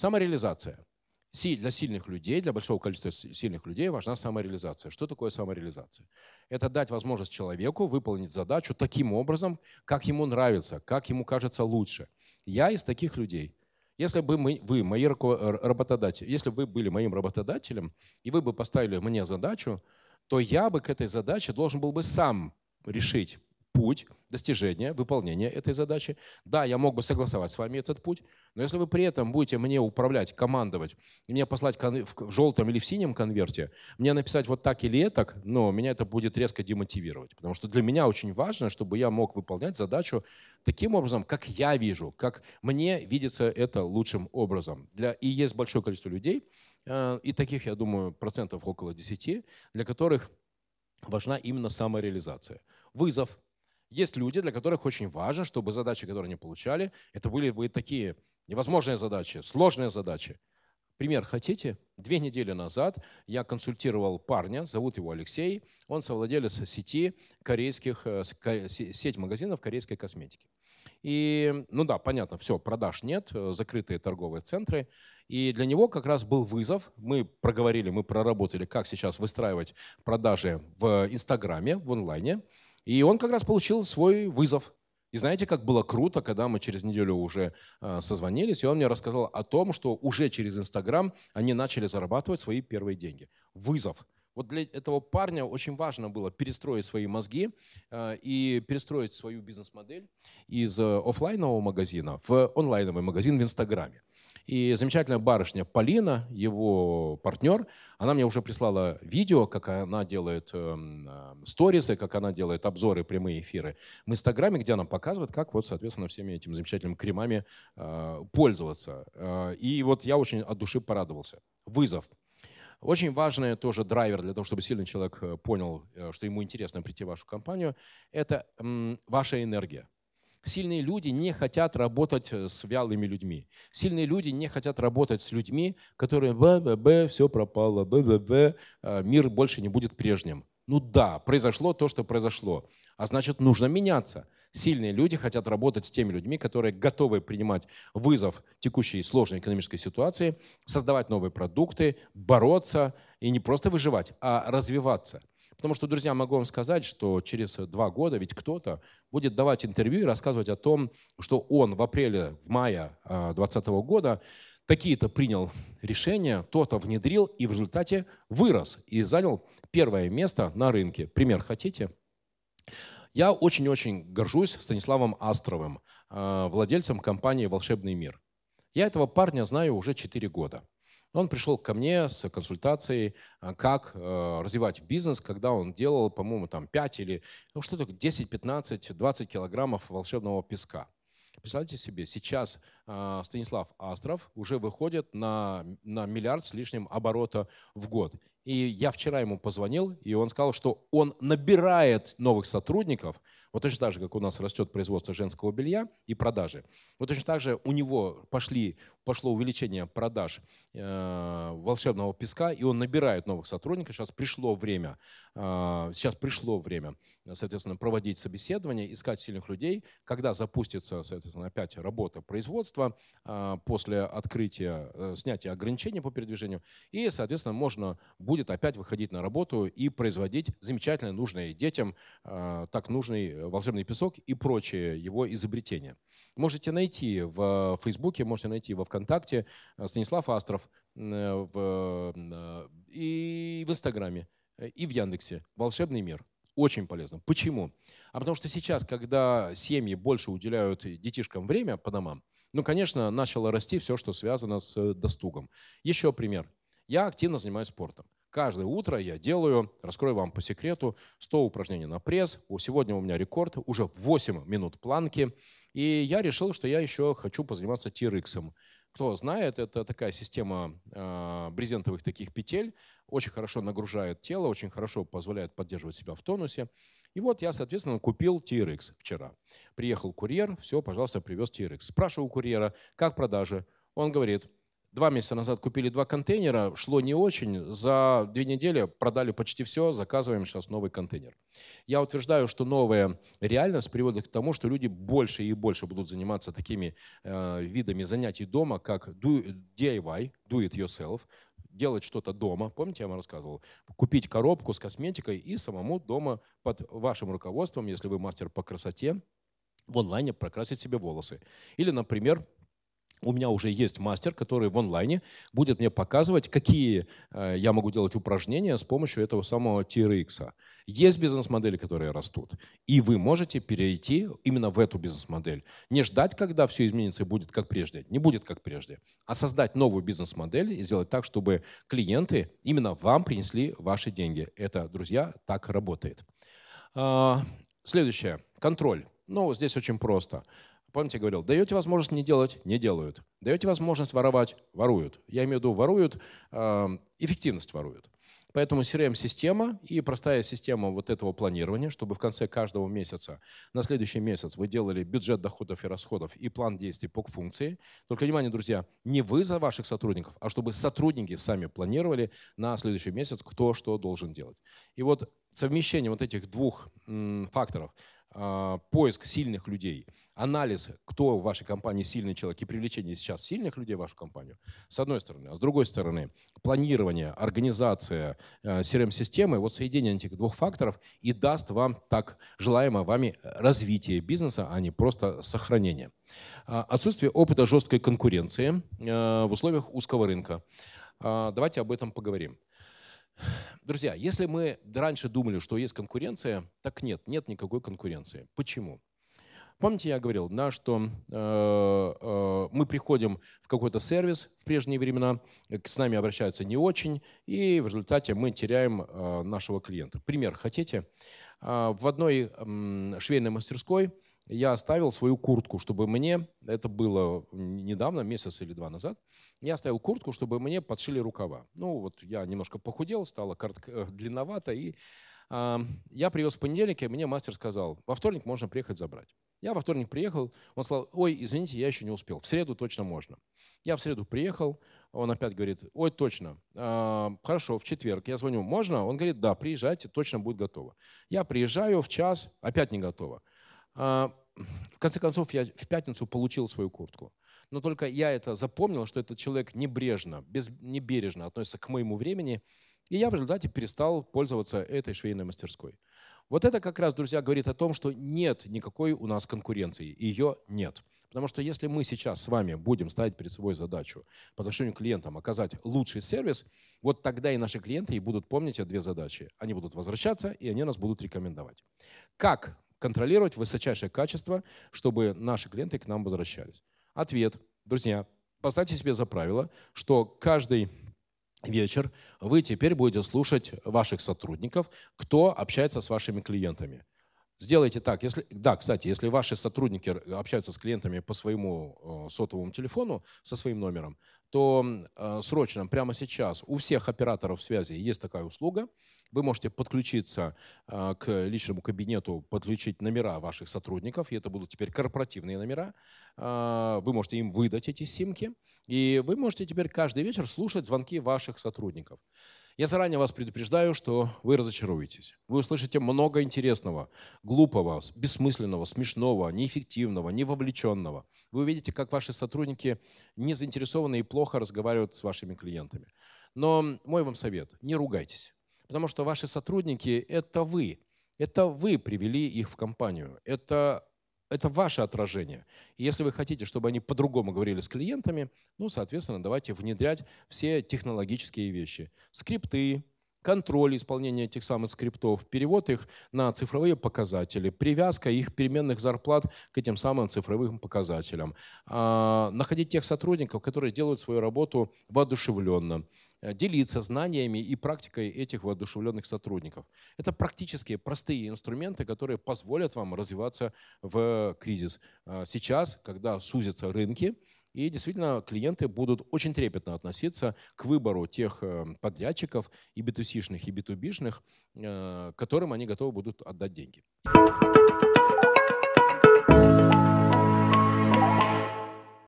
Самореализация. Для сильных людей, для большого количества сильных людей важна самореализация. Что такое самореализация? Это дать возможность человеку выполнить задачу таким образом, как ему нравится, как ему кажется лучше. Я из таких людей. Если бы мы, вы, мои работодатели, если бы вы были моим работодателем, и вы бы поставили мне задачу, то я бы к этой задаче должен был бы сам решить, путь достижения, выполнения этой задачи. Да, я мог бы согласовать с вами этот путь, но если вы при этом будете мне управлять, командовать, и мне послать в желтом или в синем конверте, мне написать вот так или так, но меня это будет резко демотивировать. Потому что для меня очень важно, чтобы я мог выполнять задачу таким образом, как я вижу, как мне видится это лучшим образом. Для, и есть большое количество людей, э, и таких, я думаю, процентов около 10, для которых важна именно самореализация. Вызов – есть люди, для которых очень важно, чтобы задачи, которые они получали, это были бы такие невозможные задачи, сложные задачи. Пример хотите? Две недели назад я консультировал парня, зовут его Алексей, он совладелец сети корейских, э, сеть магазинов корейской косметики. И, ну да, понятно, все, продаж нет, э, закрытые торговые центры. И для него как раз был вызов. Мы проговорили, мы проработали, как сейчас выстраивать продажи в Инстаграме, в онлайне. И он как раз получил свой вызов. И знаете, как было круто, когда мы через неделю уже э, созвонились, и он мне рассказал о том, что уже через Инстаграм они начали зарабатывать свои первые деньги. Вызов. Вот для этого парня очень важно было перестроить свои мозги э, и перестроить свою бизнес-модель из э, офлайнового магазина в онлайновый магазин в Инстаграме. И замечательная барышня Полина, его партнер, она мне уже прислала видео, как она делает эм, э, сторисы, как она делает обзоры, прямые эфиры в Инстаграме, где она показывает, как вот, соответственно, всеми этими замечательными кремами э, пользоваться. Э, и вот я очень от души порадовался. Вызов. Очень важный тоже драйвер для того, чтобы сильный человек понял, что ему интересно прийти в вашу компанию, это ваша энергия. Сильные люди не хотят работать э, с вялыми людьми. Сильные люди не хотят работать с людьми, которые б-б-б, все пропало, б-б-б, э, мир больше не будет прежним. Ну да, произошло то, что произошло. А значит, нужно меняться. Сильные люди хотят работать с теми людьми, которые готовы принимать вызов текущей сложной экономической ситуации, создавать новые продукты, бороться и не просто выживать, а развиваться. Потому что, друзья, могу вам сказать, что через два года ведь кто-то будет давать интервью и рассказывать о том, что он в апреле, в мае 2020 а, года такие-то принял решения, то-то внедрил и в результате вырос и занял первое место на рынке. Пример хотите? Я очень-очень горжусь Станиславом Астровым, а, владельцем компании «Волшебный мир». Я этого парня знаю уже 4 года. Он пришел ко мне с консультацией, а, как э, развивать бизнес, когда он делал, по-моему, там 5 или ну, что такое, 10, 15, 20 килограммов волшебного песка. Представьте себе, сейчас э, Станислав Астров уже выходит на, на миллиард с лишним оборота в год. И я вчера ему позвонил, и он сказал, что он набирает новых сотрудников, вот точно так же, как у нас растет производство женского белья и продажи. Вот точно так же у него пошли, пошло увеличение продаж э, волшебного песка, и он набирает новых сотрудников. Сейчас пришло время, э, сейчас пришло время, соответственно, проводить собеседование, искать сильных людей. Когда запустится, соответственно, опять работа производства э, после открытия, э, снятия ограничений по передвижению, и, соответственно, можно будет опять выходить на работу и производить замечательно нужный детям, э, так нужный волшебный песок и прочие его изобретения. Можете найти в Фейсбуке, можете найти во Вконтакте э, Станислав Астров э, в, э, и в Инстаграме, и в Яндексе. Волшебный мир. Очень полезно. Почему? А потому что сейчас, когда семьи больше уделяют детишкам время по домам, ну, конечно, начало расти все, что связано с достугом. Еще пример. Я активно занимаюсь спортом. Каждое утро я делаю, раскрою вам по секрету, 100 упражнений на пресс. Сегодня у меня рекорд, уже 8 минут планки. И я решил, что я еще хочу позаниматься TRX. Кто знает, это такая система э, брезентовых таких петель. Очень хорошо нагружает тело, очень хорошо позволяет поддерживать себя в тонусе. И вот я, соответственно, купил TRX вчера. Приехал курьер, все, пожалуйста, привез TRX. Спрашиваю у курьера, как продажи? Он говорит, Два месяца назад купили два контейнера, шло не очень, за две недели продали почти все, заказываем сейчас новый контейнер. Я утверждаю, что новая реальность приводит к тому, что люди больше и больше будут заниматься такими э, видами занятий дома, как do, DIY, do it yourself, делать что-то дома. Помните, я вам рассказывал? Купить коробку с косметикой и самому дома под вашим руководством, если вы мастер по красоте, в онлайне прокрасить себе волосы. Или, например, у меня уже есть мастер, который в онлайне будет мне показывать, какие э, я могу делать упражнения с помощью этого самого TRX. Есть бизнес-модели, которые растут. И вы можете перейти именно в эту бизнес-модель. Не ждать, когда все изменится и будет как прежде. Не будет как прежде. А создать новую бизнес-модель и сделать так, чтобы клиенты именно вам принесли ваши деньги. Это, друзья, так работает. А, следующее. Контроль. Ну, здесь очень просто. Помните, я говорил, даете возможность не делать – не делают. Даете возможность воровать – воруют. Я имею в виду воруют, э, эффективность воруют. Поэтому CRM-система и простая система вот этого планирования, чтобы в конце каждого месяца, на следующий месяц вы делали бюджет доходов и расходов и план действий по функции. Только внимание, друзья, не вы за ваших сотрудников, а чтобы сотрудники сами планировали на следующий месяц, кто что должен делать. И вот совмещение вот этих двух факторов – поиск сильных людей, анализ, кто в вашей компании сильный человек и привлечение сейчас сильных людей в вашу компанию, с одной стороны. А с другой стороны, планирование, организация CRM-системы, вот соединение этих двух факторов и даст вам так желаемое вами развитие бизнеса, а не просто сохранение. А, отсутствие опыта жесткой конкуренции в условиях узкого рынка. Давайте об этом поговорим. Друзья, если мы раньше думали, что есть конкуренция, так нет, нет никакой конкуренции. Почему? Помните, я говорил, да, что э, э, мы приходим в какой-то сервис в прежние времена, с нами обращаются не очень, и в результате мы теряем э, нашего клиента. Пример хотите? Э, в одной э, швейной мастерской я оставил свою куртку, чтобы мне, это было недавно, месяц или два назад, я оставил куртку, чтобы мне подшили рукава. Ну вот я немножко похудел, стало коротко, э, длинновато, и э, я привез в понедельник, и мне мастер сказал, во вторник можно приехать забрать. Я во вторник приехал, он сказал, ой, извините, я еще не успел, в среду точно можно. Я в среду приехал, он опять говорит, ой, точно, э, хорошо, в четверг. Я звоню, можно? Он говорит, да, приезжайте, точно будет готово. Я приезжаю в час, опять не готово. В конце концов, я в пятницу получил свою куртку. Но только я это запомнил, что этот человек небрежно, без, небережно относится к моему времени, и я в результате перестал пользоваться этой швейной мастерской. Вот это как раз, друзья, говорит о том, что нет никакой у нас конкуренции. Ее нет. Потому что если мы сейчас с вами будем ставить перед собой задачу по отношению к клиентам оказать лучший сервис, вот тогда и наши клиенты и будут помнить эти две задачи. Они будут возвращаться, и они нас будут рекомендовать. Как контролировать высочайшее качество, чтобы наши клиенты к нам возвращались? Ответ. Друзья, поставьте себе за правило, что каждый вечер вы теперь будете слушать ваших сотрудников, кто общается с вашими клиентами. Сделайте так. Если, да, кстати, если ваши сотрудники общаются с клиентами по своему э, сотовому телефону, со своим номером, то э, срочно, прямо сейчас, у всех операторов связи есть такая услуга. Вы можете подключиться э, к личному кабинету, подключить номера ваших сотрудников, и это будут теперь корпоративные номера. Вы можете им выдать эти симки, и вы можете теперь каждый вечер слушать звонки ваших сотрудников. Я заранее вас предупреждаю, что вы разочаруетесь. Вы услышите много интересного, глупого, бессмысленного, смешного, неэффективного, невовлеченного. Вы увидите, как ваши сотрудники не заинтересованы и плохо разговаривают с вашими клиентами. Но мой вам совет – не ругайтесь, потому что ваши сотрудники – это вы. Это вы привели их в компанию. Это это ваше отражение. И если вы хотите, чтобы они по-другому говорили с клиентами, ну, соответственно, давайте внедрять все технологические вещи. Скрипты, контроль исполнения этих самых скриптов, перевод их на цифровые показатели, привязка их переменных зарплат к этим самым цифровым показателям, а, находить тех сотрудников, которые делают свою работу воодушевленно, Э, делиться знаниями и практикой этих воодушевленных сотрудников. Это практические простые инструменты, которые позволят вам развиваться в кризис. Э, сейчас, когда сузятся рынки, и действительно, клиенты будут очень трепетно относиться к выбору тех э, подрядчиков и B2C-шных, и B2B-шных, которым они готовы будут отдать деньги.